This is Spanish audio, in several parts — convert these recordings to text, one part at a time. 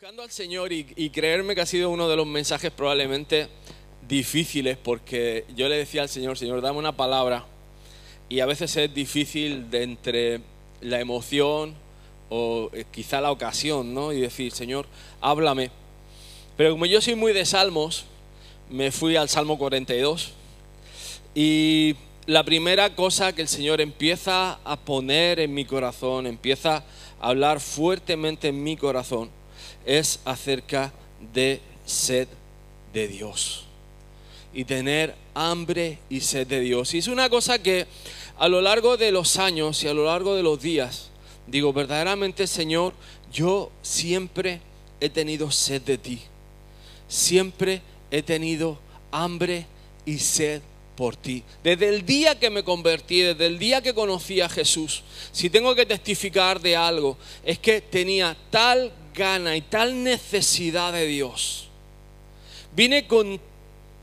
Buscando al Señor y, y creerme que ha sido uno de los mensajes probablemente difíciles porque yo le decía al Señor, Señor, dame una palabra y a veces es difícil de entre la emoción o eh, quizá la ocasión, ¿no? Y decir, Señor, háblame. Pero como yo soy muy de salmos, me fui al Salmo 42 y la primera cosa que el Señor empieza a poner en mi corazón, empieza a hablar fuertemente en mi corazón, es acerca de sed de Dios y tener hambre y sed de Dios. Y es una cosa que a lo largo de los años y a lo largo de los días, digo, verdaderamente Señor, yo siempre he tenido sed de ti. Siempre he tenido hambre y sed por ti. Desde el día que me convertí, desde el día que conocí a Jesús, si tengo que testificar de algo, es que tenía tal gana y tal necesidad de Dios. Vine con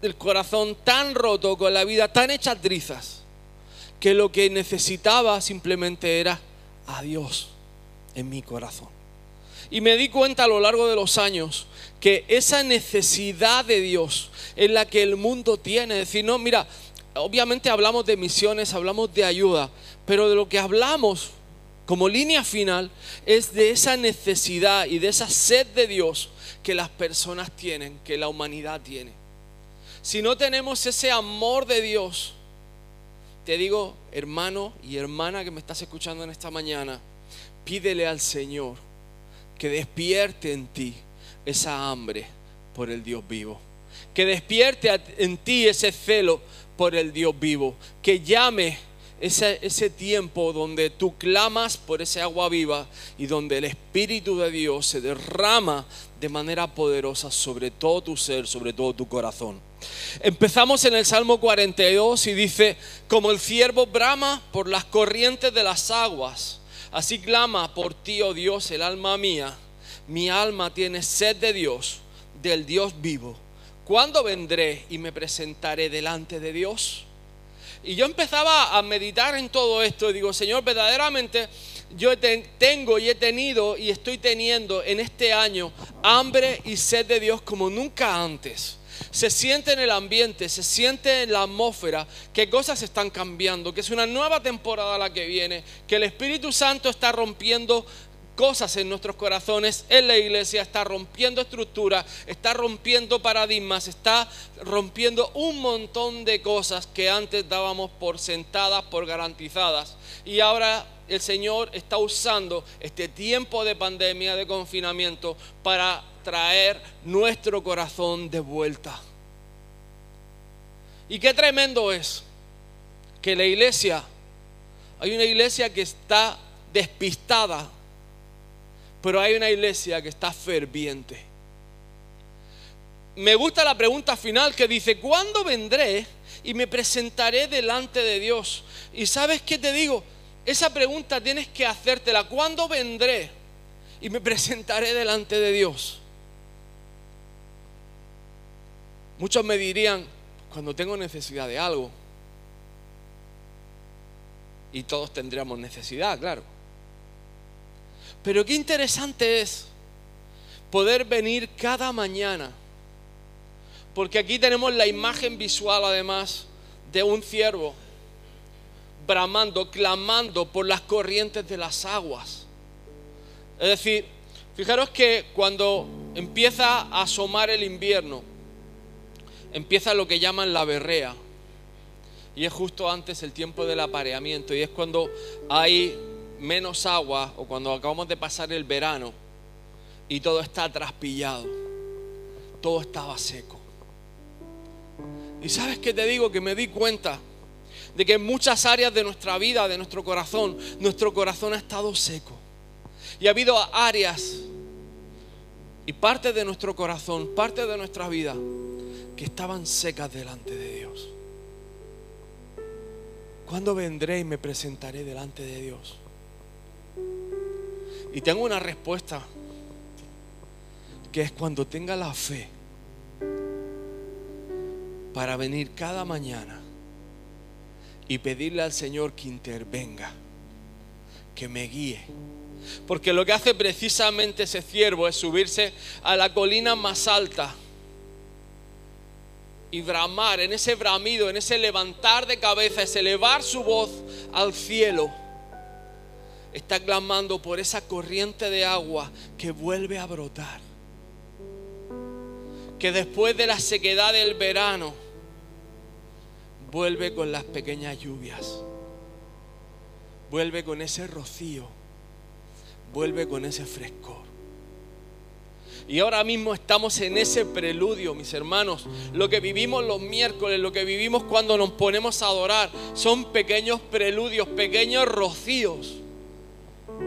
el corazón tan roto, con la vida tan hecha trizas, que lo que necesitaba simplemente era a Dios en mi corazón. Y me di cuenta a lo largo de los años que esa necesidad de Dios es la que el mundo tiene. Decir, no, mira, obviamente hablamos de misiones, hablamos de ayuda, pero de lo que hablamos como línea final es de esa necesidad y de esa sed de Dios que las personas tienen, que la humanidad tiene. Si no tenemos ese amor de Dios, te digo, hermano y hermana que me estás escuchando en esta mañana, pídele al Señor que despierte en ti esa hambre por el Dios vivo. Que despierte en ti ese celo por el Dios vivo. Que llame ese, ese, tiempo donde tú clamas por ese agua viva y donde el Espíritu de Dios se derrama de manera poderosa sobre todo tu ser, sobre todo tu corazón. Empezamos en el Salmo 42 y dice, como el ciervo brama por las corrientes de las aguas, así clama por ti, oh Dios, el alma mía. Mi alma tiene sed de Dios, del Dios vivo. ¿Cuándo vendré y me presentaré delante de Dios? Y yo empezaba a meditar en todo esto y digo, Señor, verdaderamente yo tengo y he tenido y estoy teniendo en este año hambre y sed de Dios como nunca antes. Se siente en el ambiente, se siente en la atmósfera que cosas están cambiando, que es una nueva temporada la que viene, que el Espíritu Santo está rompiendo cosas en nuestros corazones, en la iglesia, está rompiendo estructuras, está rompiendo paradigmas, está rompiendo un montón de cosas que antes dábamos por sentadas, por garantizadas. Y ahora el Señor está usando este tiempo de pandemia, de confinamiento, para traer nuestro corazón de vuelta. Y qué tremendo es que la iglesia, hay una iglesia que está despistada pero hay una iglesia que está ferviente. Me gusta la pregunta final que dice, ¿cuándo vendré y me presentaré delante de Dios? Y sabes qué te digo, esa pregunta tienes que hacértela, ¿cuándo vendré y me presentaré delante de Dios? Muchos me dirían, cuando tengo necesidad de algo, y todos tendríamos necesidad, claro. Pero qué interesante es poder venir cada mañana. Porque aquí tenemos la imagen visual además de un ciervo bramando, clamando por las corrientes de las aguas. Es decir, fijaros que cuando empieza a asomar el invierno, empieza lo que llaman la berrea. Y es justo antes el tiempo del apareamiento. Y es cuando hay menos agua o cuando acabamos de pasar el verano y todo está traspillado, todo estaba seco. Y sabes que te digo que me di cuenta de que en muchas áreas de nuestra vida, de nuestro corazón, nuestro corazón ha estado seco. Y ha habido áreas y parte de nuestro corazón, parte de nuestra vida, que estaban secas delante de Dios. ¿Cuándo vendré y me presentaré delante de Dios? Y tengo una respuesta, que es cuando tenga la fe para venir cada mañana y pedirle al Señor que intervenga, que me guíe. Porque lo que hace precisamente ese ciervo es subirse a la colina más alta y bramar, en ese bramido, en ese levantar de cabeza, es elevar su voz al cielo. Está clamando por esa corriente de agua que vuelve a brotar. Que después de la sequedad del verano vuelve con las pequeñas lluvias. Vuelve con ese rocío. Vuelve con ese frescor. Y ahora mismo estamos en ese preludio, mis hermanos. Lo que vivimos los miércoles, lo que vivimos cuando nos ponemos a adorar, son pequeños preludios, pequeños rocíos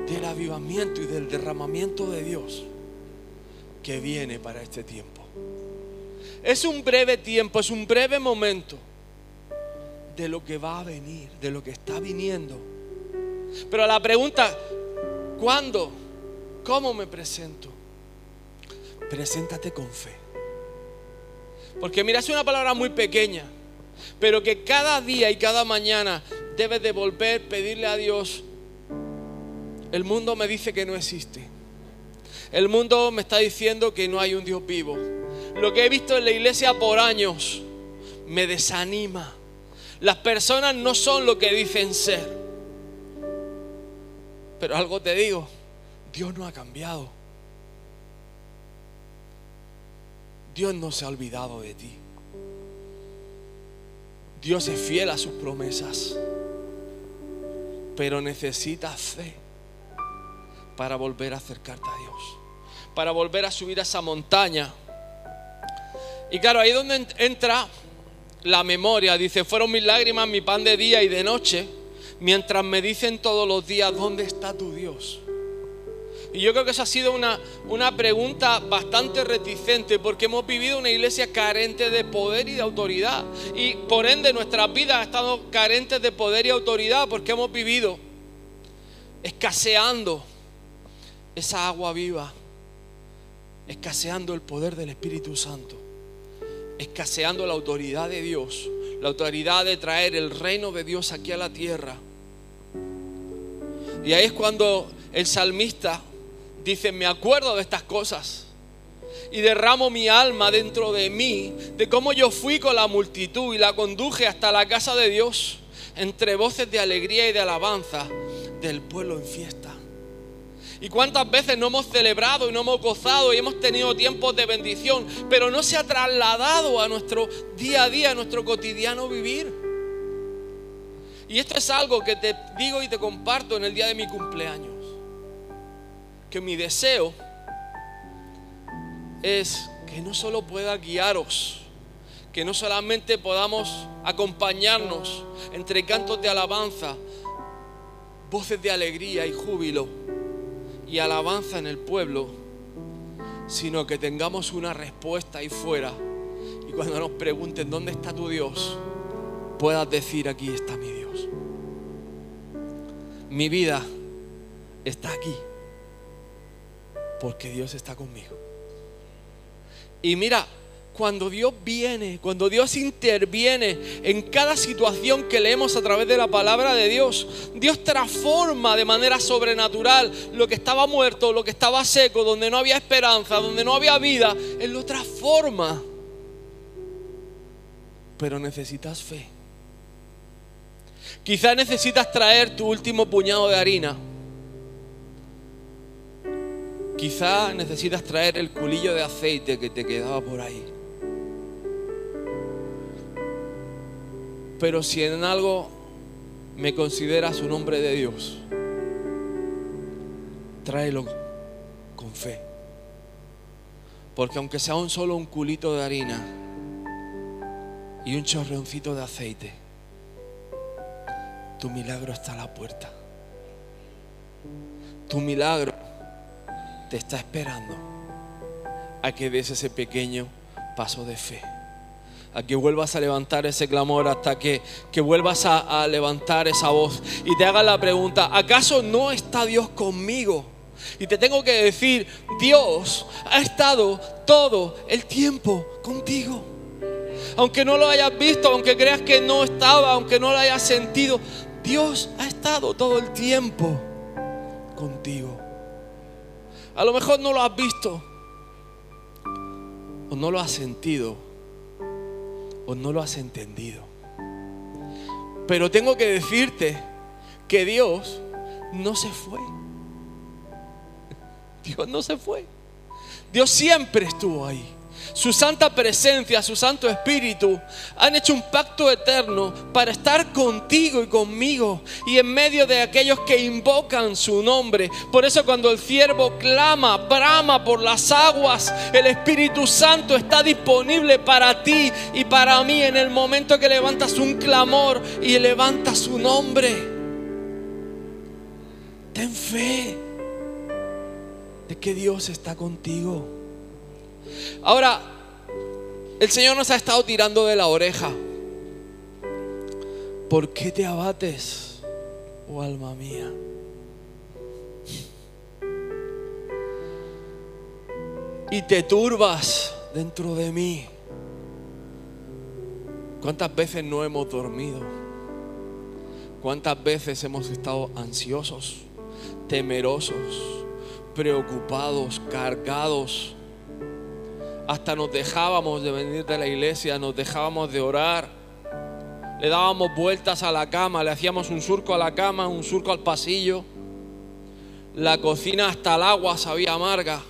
del avivamiento y del derramamiento de Dios que viene para este tiempo. Es un breve tiempo, es un breve momento de lo que va a venir, de lo que está viniendo. Pero la pregunta, ¿cuándo? ¿Cómo me presento? preséntate con fe. Porque mira, es una palabra muy pequeña, pero que cada día y cada mañana debes de volver, pedirle a Dios. El mundo me dice que no existe. El mundo me está diciendo que no hay un Dios vivo. Lo que he visto en la iglesia por años me desanima. Las personas no son lo que dicen ser. Pero algo te digo, Dios no ha cambiado. Dios no se ha olvidado de ti. Dios es fiel a sus promesas. Pero necesitas fe para volver a acercarte a Dios. Para volver a subir a esa montaña. Y claro, ahí donde entra la memoria. Dice, fueron mis lágrimas, mi pan de día y de noche, mientras me dicen todos los días, ¿dónde está tu Dios? Y yo creo que esa ha sido una, una pregunta bastante reticente porque hemos vivido una iglesia carente de poder y de autoridad. Y por ende nuestras vidas han estado carentes de poder y autoridad porque hemos vivido escaseando esa agua viva, escaseando el poder del Espíritu Santo, escaseando la autoridad de Dios, la autoridad de traer el reino de Dios aquí a la tierra. Y ahí es cuando el salmista dice, me acuerdo de estas cosas y derramo mi alma dentro de mí, de cómo yo fui con la multitud y la conduje hasta la casa de Dios, entre voces de alegría y de alabanza del pueblo en fiesta. Y cuántas veces no hemos celebrado y no hemos gozado y hemos tenido tiempos de bendición, pero no se ha trasladado a nuestro día a día, a nuestro cotidiano vivir. Y esto es algo que te digo y te comparto en el día de mi cumpleaños que mi deseo es que no solo pueda guiaros, que no solamente podamos acompañarnos entre cantos de alabanza, voces de alegría y júbilo y alabanza en el pueblo, sino que tengamos una respuesta ahí fuera y cuando nos pregunten dónde está tu Dios, puedas decir aquí está mi Dios. Mi vida está aquí porque Dios está conmigo. Y mira, cuando Dios viene, cuando Dios interviene en cada situación que leemos a través de la palabra de Dios, Dios transforma de manera sobrenatural lo que estaba muerto, lo que estaba seco, donde no había esperanza, donde no había vida, Él lo transforma. Pero necesitas fe. Quizás necesitas traer tu último puñado de harina Quizá necesitas traer el culillo de aceite que te quedaba por ahí. Pero si en algo me consideras un hombre de Dios, tráelo con fe. Porque aunque sea un solo un culito de harina y un chorreoncito de aceite, tu milagro está a la puerta. Tu milagro te está esperando a que des ese pequeño paso de fe. A que vuelvas a levantar ese clamor hasta que, que vuelvas a, a levantar esa voz y te hagas la pregunta, ¿acaso no está Dios conmigo? Y te tengo que decir, Dios ha estado todo el tiempo contigo. Aunque no lo hayas visto, aunque creas que no estaba, aunque no lo hayas sentido, Dios ha estado todo el tiempo contigo. A lo mejor no lo has visto, o no lo has sentido, o no lo has entendido. Pero tengo que decirte que Dios no se fue. Dios no se fue. Dios siempre estuvo ahí su santa presencia, su santo espíritu, han hecho un pacto eterno para estar contigo y conmigo y en medio de aquellos que invocan su nombre. Por eso cuando el siervo clama, brama por las aguas, el Espíritu Santo está disponible para ti y para mí en el momento que levantas un clamor y levantas su nombre. Ten fe de que Dios está contigo. Ahora, el Señor nos ha estado tirando de la oreja. ¿Por qué te abates, oh alma mía? Y te turbas dentro de mí. ¿Cuántas veces no hemos dormido? ¿Cuántas veces hemos estado ansiosos, temerosos, preocupados, cargados? Hasta nos dejábamos de venir de la iglesia, nos dejábamos de orar. Le dábamos vueltas a la cama, le hacíamos un surco a la cama, un surco al pasillo. La cocina hasta el agua sabía amarga.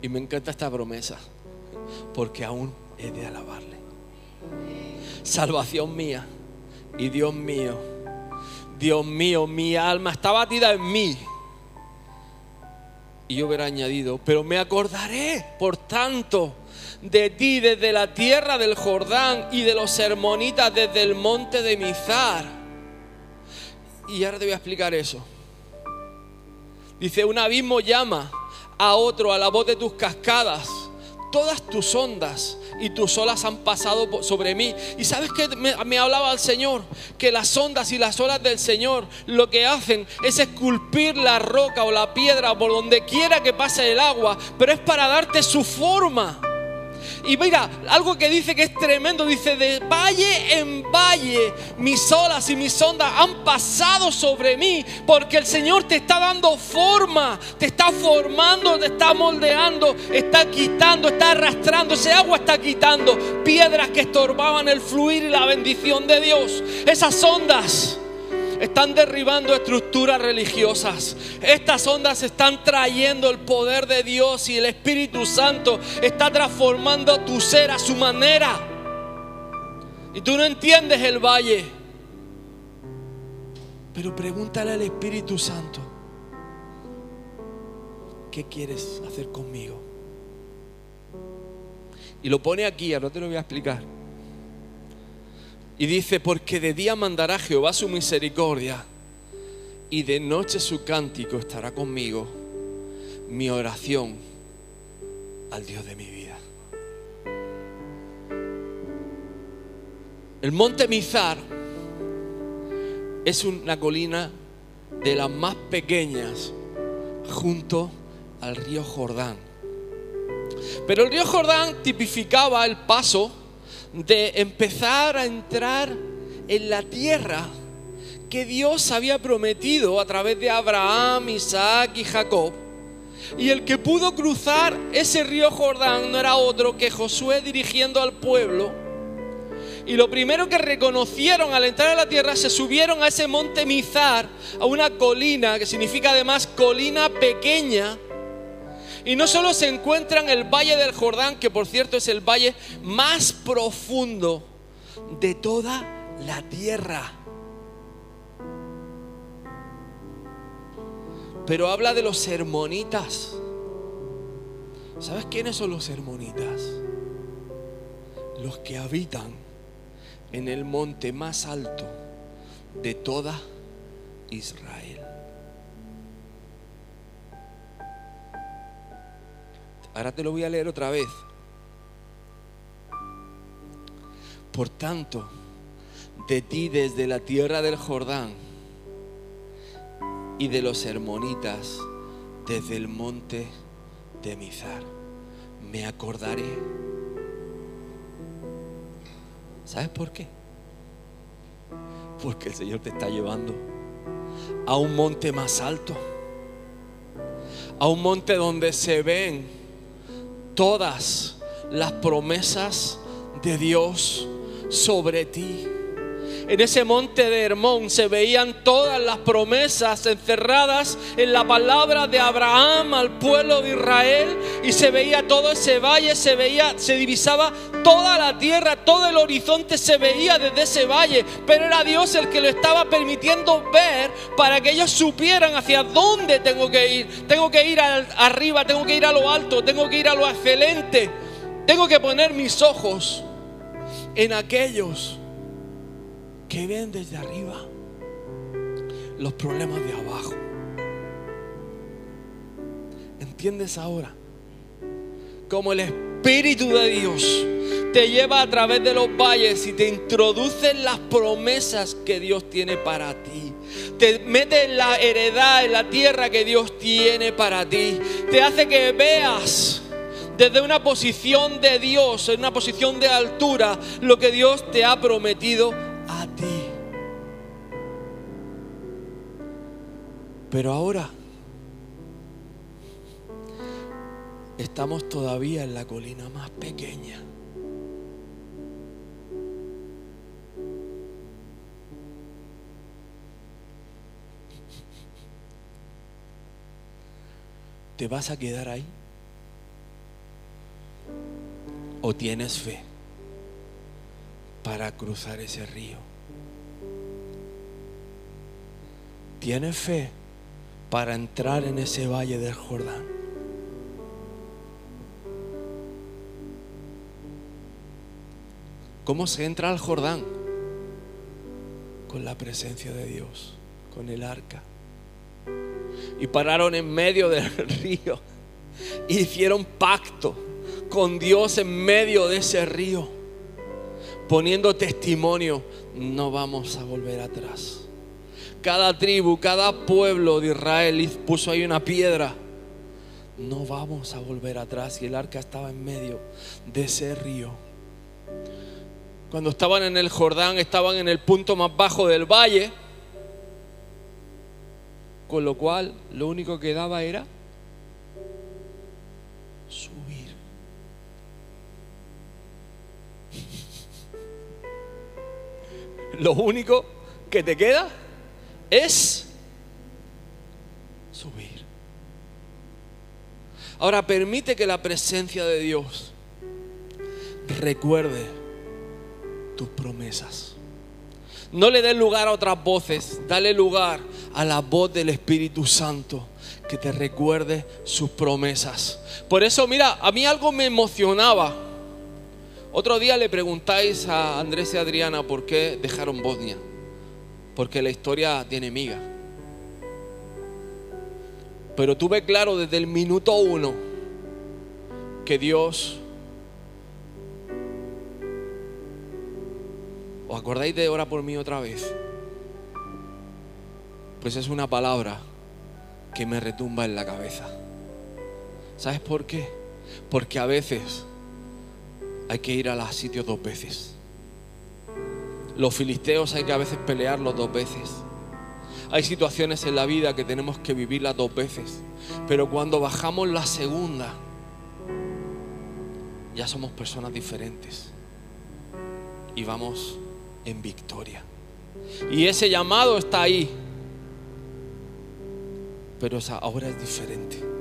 Y me encanta esta promesa, porque aún he de alabarle. Salvación mía y Dios mío, Dios mío, mi alma está batida en mí. Y yo hubiera añadido, pero me acordaré, por tanto, de ti desde la tierra del Jordán y de los hermonitas desde el monte de Mizar. Y ahora te voy a explicar eso. Dice, un abismo llama a otro a la voz de tus cascadas todas tus ondas y tus olas han pasado sobre mí. Y sabes que me, hablaba el Señor, que las ondas y las olas del Señor lo que hacen es esculpir la roca o la piedra por donde quiera que pase el agua, pero es para darte su forma. Y mira, algo que dice que es tremendo, dice, de valle en valle mis olas y mis ondas han pasado sobre mí, porque el Señor te está dando forma, te está formando, te está moldeando, está quitando, está arrastrando, ese agua está quitando piedras que estorbaban el fluir y la bendición de Dios. Esas ondas están derribando estructuras religiosas. Estas ondas están trayendo el poder de Dios y el Espíritu Santo está transformando tu ser a su manera. Y tú no entiendes el valle. Pero pregúntale al Espíritu Santo, ¿qué quieres hacer conmigo? Y lo pone aquí, ahora te lo voy a explicar. Y dice, porque de día mandará Jehová su misericordia y de noche su cántico estará conmigo, mi oración al Dios de mi vida. El monte Mizar es una colina de las más pequeñas junto al río Jordán. Pero el río Jordán tipificaba el paso de empezar a entrar en la tierra que Dios había prometido a través de Abraham, Isaac y Jacob. Y el que pudo cruzar ese río Jordán no era otro que Josué dirigiendo al pueblo. Y lo primero que reconocieron al entrar a la tierra, se subieron a ese monte Mizar, a una colina, que significa además colina pequeña, y no solo se encuentra en el Valle del Jordán, que por cierto es el valle más profundo de toda la tierra. Pero habla de los sermonitas. ¿Sabes quiénes son los sermonitas? Los que habitan en el monte más alto de toda Israel. Ahora te lo voy a leer otra vez. Por tanto, de ti desde la tierra del Jordán y de los hermonitas desde el monte de Mizar, me acordaré ¿Sabes por qué? Porque el Señor te está llevando a un monte más alto. A un monte donde se ven todas las promesas de Dios sobre ti. En ese monte de Hermón se veían todas las promesas encerradas en la palabra de Abraham al pueblo de Israel y se veía todo ese valle, se veía, se divisaba toda la tierra, todo el horizonte se veía desde ese valle, pero era Dios el que lo estaba permitiendo ver para que ellos supieran hacia dónde tengo que ir. Tengo que ir arriba, tengo que ir a lo alto, tengo que ir a lo excelente. Tengo que poner mis ojos en aquellos que ven desde arriba los problemas de abajo. ¿Entiendes ahora? Como el Espíritu de Dios te lleva a través de los valles y te introduce en las promesas que Dios tiene para ti. Te mete en la heredad, en la tierra que Dios tiene para ti. Te hace que veas desde una posición de Dios, en una posición de altura, lo que Dios te ha prometido Pero ahora estamos todavía en la colina más pequeña. ¿Te vas a quedar ahí? ¿O tienes fe? para cruzar ese río. Tiene fe para entrar en ese valle del Jordán. ¿Cómo se entra al Jordán? Con la presencia de Dios, con el arca. Y pararon en medio del río. Y hicieron pacto con Dios en medio de ese río poniendo testimonio, no vamos a volver atrás. Cada tribu, cada pueblo de Israel puso ahí una piedra. No vamos a volver atrás. Y el arca estaba en medio de ese río. Cuando estaban en el Jordán, estaban en el punto más bajo del valle. Con lo cual, lo único que daba era lo único que te queda es subir. Ahora permite que la presencia de Dios recuerde tus promesas. No le des lugar a otras voces, dale lugar a la voz del Espíritu Santo que te recuerde sus promesas. Por eso, mira, a mí algo me emocionaba otro día le preguntáis a Andrés y Adriana por qué dejaron Bosnia. Porque la historia tiene miga. Pero tuve claro desde el minuto uno que Dios... ¿Os acordáis de ora por mí otra vez? Pues es una palabra que me retumba en la cabeza. ¿Sabes por qué? Porque a veces hay que ir a los sitios dos veces. Los filisteos hay que a veces pelearlos dos veces. Hay situaciones en la vida que tenemos que vivirlas dos veces. Pero cuando bajamos la segunda, ya somos personas diferentes. Y vamos en victoria. Y ese llamado está ahí. Pero ahora es diferente.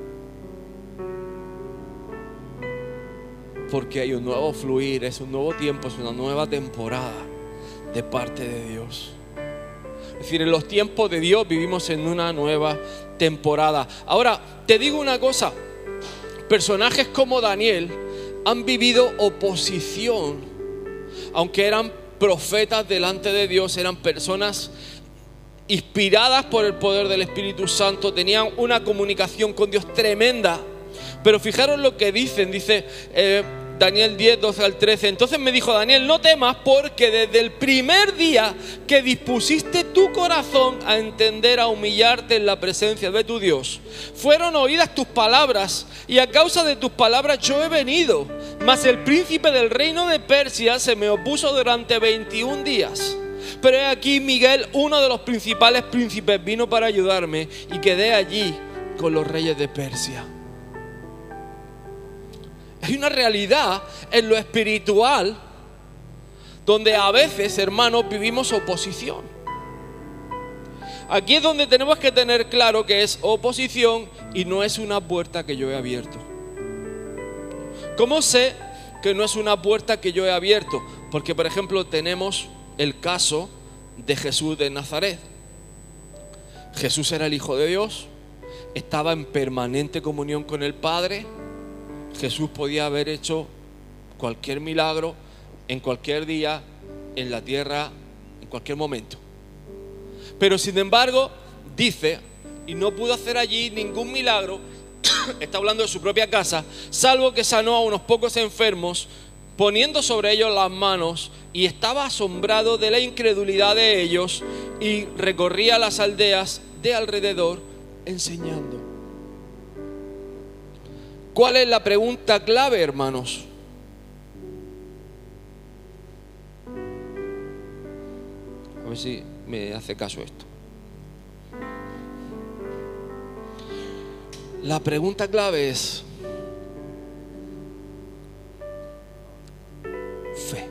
porque hay un nuevo fluir, es un nuevo tiempo, es una nueva temporada de parte de Dios. Es decir, en los tiempos de Dios vivimos en una nueva temporada. Ahora, te digo una cosa, personajes como Daniel han vivido oposición, aunque eran profetas delante de Dios, eran personas inspiradas por el poder del Espíritu Santo, tenían una comunicación con Dios tremenda. Pero fijaros lo que dicen, dice, eh, Daniel 10, 12 al 13. Entonces me dijo Daniel, no temas porque desde el primer día que dispusiste tu corazón a entender, a humillarte en la presencia de tu Dios, fueron oídas tus palabras y a causa de tus palabras yo he venido. Mas el príncipe del reino de Persia se me opuso durante 21 días. Pero he aquí Miguel, uno de los principales príncipes, vino para ayudarme y quedé allí con los reyes de Persia. Hay una realidad en lo espiritual donde a veces, hermanos, vivimos oposición. Aquí es donde tenemos que tener claro que es oposición y no es una puerta que yo he abierto. ¿Cómo sé que no es una puerta que yo he abierto? Porque, por ejemplo, tenemos el caso de Jesús de Nazaret. Jesús era el Hijo de Dios, estaba en permanente comunión con el Padre. Jesús podía haber hecho cualquier milagro en cualquier día en la tierra, en cualquier momento. Pero sin embargo, dice, y no pudo hacer allí ningún milagro, está hablando de su propia casa, salvo que sanó a unos pocos enfermos, poniendo sobre ellos las manos, y estaba asombrado de la incredulidad de ellos, y recorría las aldeas de alrededor enseñando. ¿Cuál es la pregunta clave, hermanos? A ver si me hace caso esto. La pregunta clave es fe.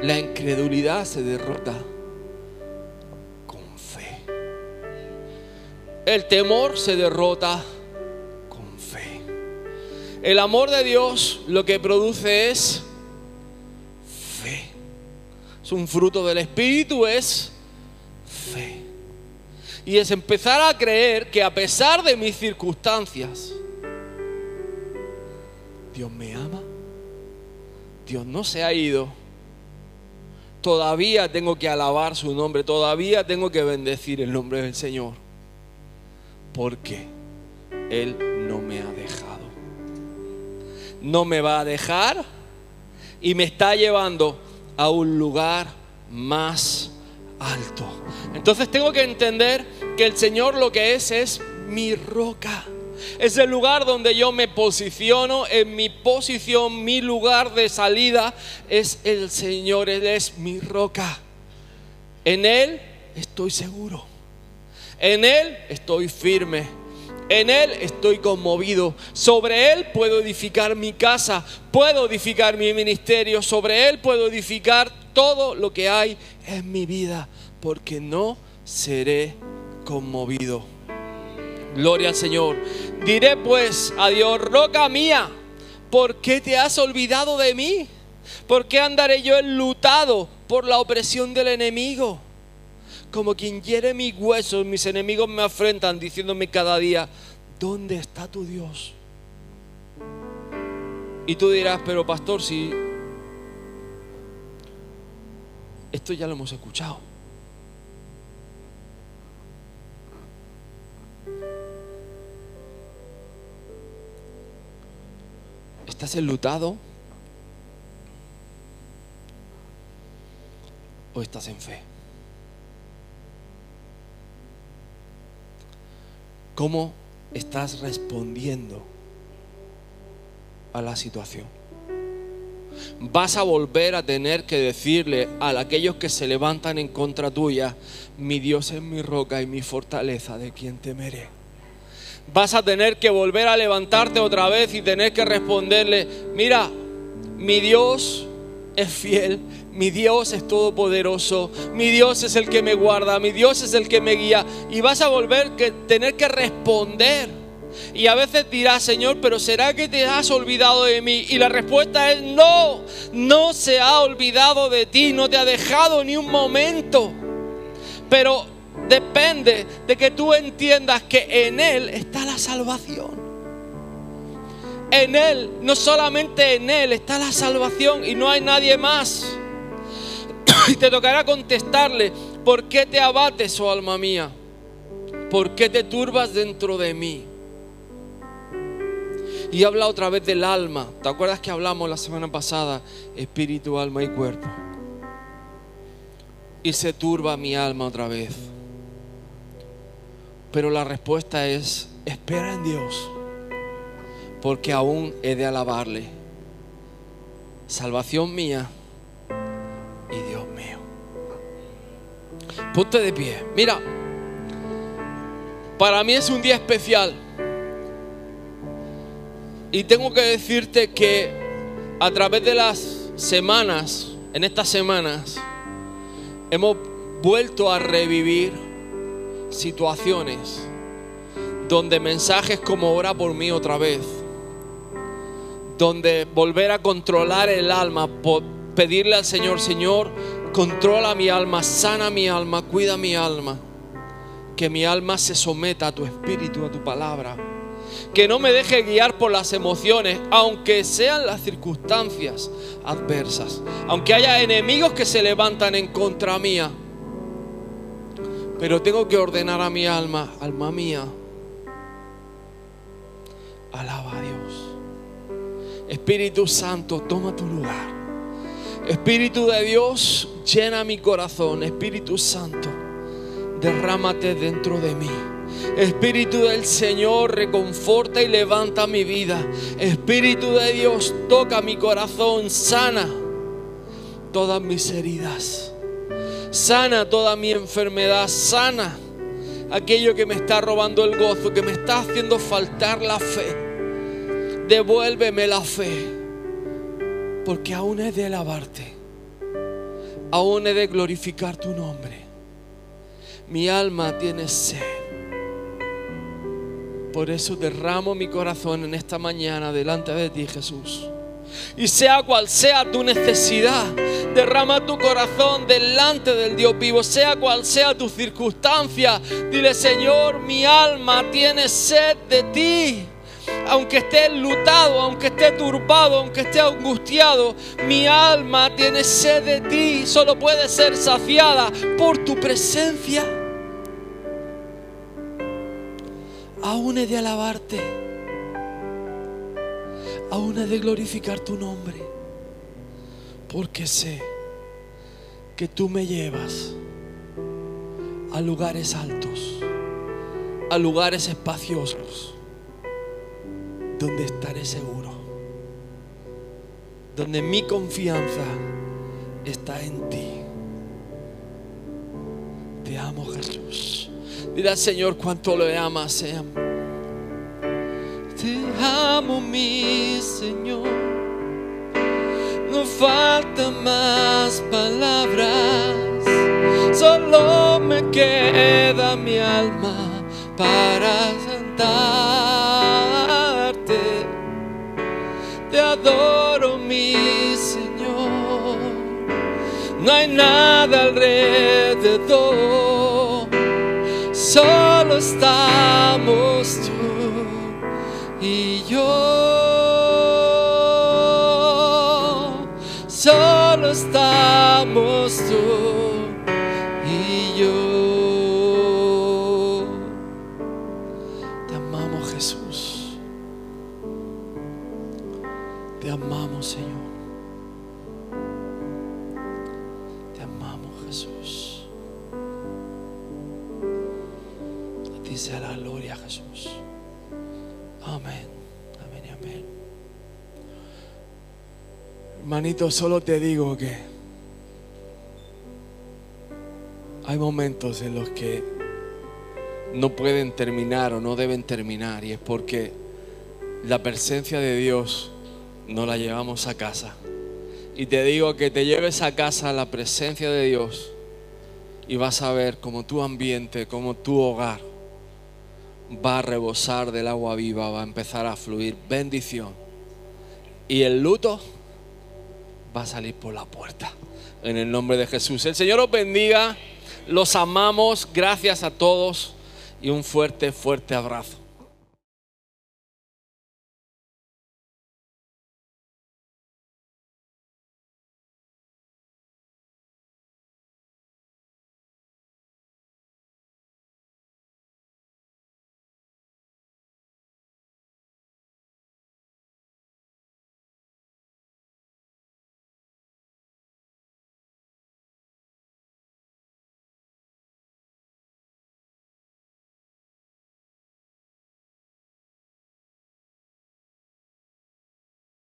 La incredulidad se derrota El temor se derrota con fe. El amor de Dios lo que produce es fe. Es un fruto del Espíritu, es fe. Y es empezar a creer que a pesar de mis circunstancias, Dios me ama. Dios no se ha ido. Todavía tengo que alabar su nombre. Todavía tengo que bendecir el nombre del Señor. Porque Él no me ha dejado. No me va a dejar y me está llevando a un lugar más alto. Entonces tengo que entender que el Señor lo que es es mi roca. Es el lugar donde yo me posiciono, en mi posición, mi lugar de salida es el Señor, Él es mi roca. En Él estoy seguro. En Él estoy firme. En Él estoy conmovido. Sobre Él puedo edificar mi casa, puedo edificar mi ministerio. Sobre Él puedo edificar todo lo que hay en mi vida, porque no seré conmovido. Gloria al Señor. Diré pues a Dios, roca mía, ¿por qué te has olvidado de mí? ¿Por qué andaré yo enlutado por la opresión del enemigo? Como quien hiere mis huesos, mis enemigos me afrentan diciéndome cada día, ¿dónde está tu Dios? Y tú dirás, pero pastor, si esto ya lo hemos escuchado. ¿Estás enlutado? ¿O estás en fe? ¿Cómo estás respondiendo a la situación? Vas a volver a tener que decirle a aquellos que se levantan en contra tuya, mi Dios es mi roca y mi fortaleza, de quien temeré vas a tener que volver a levantarte otra vez y tener que responderle, mira, mi Dios es fiel, mi Dios es todopoderoso, mi Dios es el que me guarda, mi Dios es el que me guía. Y vas a volver a tener que responder. Y a veces dirás, Señor, pero ¿será que te has olvidado de mí? Y la respuesta es no, no se ha olvidado de ti, no te ha dejado ni un momento. Pero depende de que tú entiendas que en Él está la salvación. En Él, no solamente en Él está la salvación y no hay nadie más. Y te tocará contestarle, ¿por qué te abates, oh alma mía? ¿Por qué te turbas dentro de mí? Y habla otra vez del alma. ¿Te acuerdas que hablamos la semana pasada? Espíritu, alma y cuerpo. Y se turba mi alma otra vez. Pero la respuesta es, espera en Dios, porque aún he de alabarle. Salvación mía y Dios mío. Ponte de pie. Mira, para mí es un día especial. Y tengo que decirte que a través de las semanas, en estas semanas, hemos vuelto a revivir situaciones donde mensajes como ora por mí otra vez, donde volver a controlar el alma, pedirle al Señor, Señor, controla mi alma, sana mi alma, cuida mi alma, que mi alma se someta a tu espíritu, a tu palabra que no me deje guiar por las emociones, aunque sean las circunstancias adversas, aunque haya enemigos que se levantan en contra mía. Pero tengo que ordenar a mi alma, alma mía, alaba a Dios. Espíritu Santo, toma tu lugar. Espíritu de Dios, llena mi corazón. Espíritu Santo, derrámate dentro de mí. Espíritu del Señor, reconforta y levanta mi vida. Espíritu de Dios, toca mi corazón, sana todas mis heridas. Sana toda mi enfermedad, sana aquello que me está robando el gozo, que me está haciendo faltar la fe. Devuélveme la fe, porque aún he de alabarte, aún he de glorificar tu nombre. Mi alma tiene sed. Por eso derramo mi corazón en esta mañana delante de ti, Jesús. Y sea cual sea tu necesidad, derrama tu corazón delante del Dios vivo, sea cual sea tu circunstancia. Dile, Señor, mi alma tiene sed de ti. Aunque esté lutado, aunque esté turbado, aunque esté angustiado, mi alma tiene sed de ti. Solo puede ser saciada por tu presencia. aún he de alabarte, aún he de glorificar tu nombre, porque sé que tú me llevas a lugares altos, a lugares espaciosos, donde estaré seguro, donde mi confianza está en ti. Te amo Jesús. Dile Señor cuánto lo amas. Señor. Te amo, mi Señor. No faltan más palabras. Solo me queda mi alma para sentarte. Adoro, mi Señor. No hay nada alrededor solo estamos tú y yo. Solo estamos tú Hermanito, solo te digo que hay momentos en los que no pueden terminar o no deben terminar y es porque la presencia de Dios no la llevamos a casa. Y te digo que te lleves a casa la presencia de Dios y vas a ver como tu ambiente, como tu hogar va a rebosar del agua viva, va a empezar a fluir bendición. Y el luto va a salir por la puerta. En el nombre de Jesús. El Señor os bendiga. Los amamos. Gracias a todos. Y un fuerte, fuerte abrazo.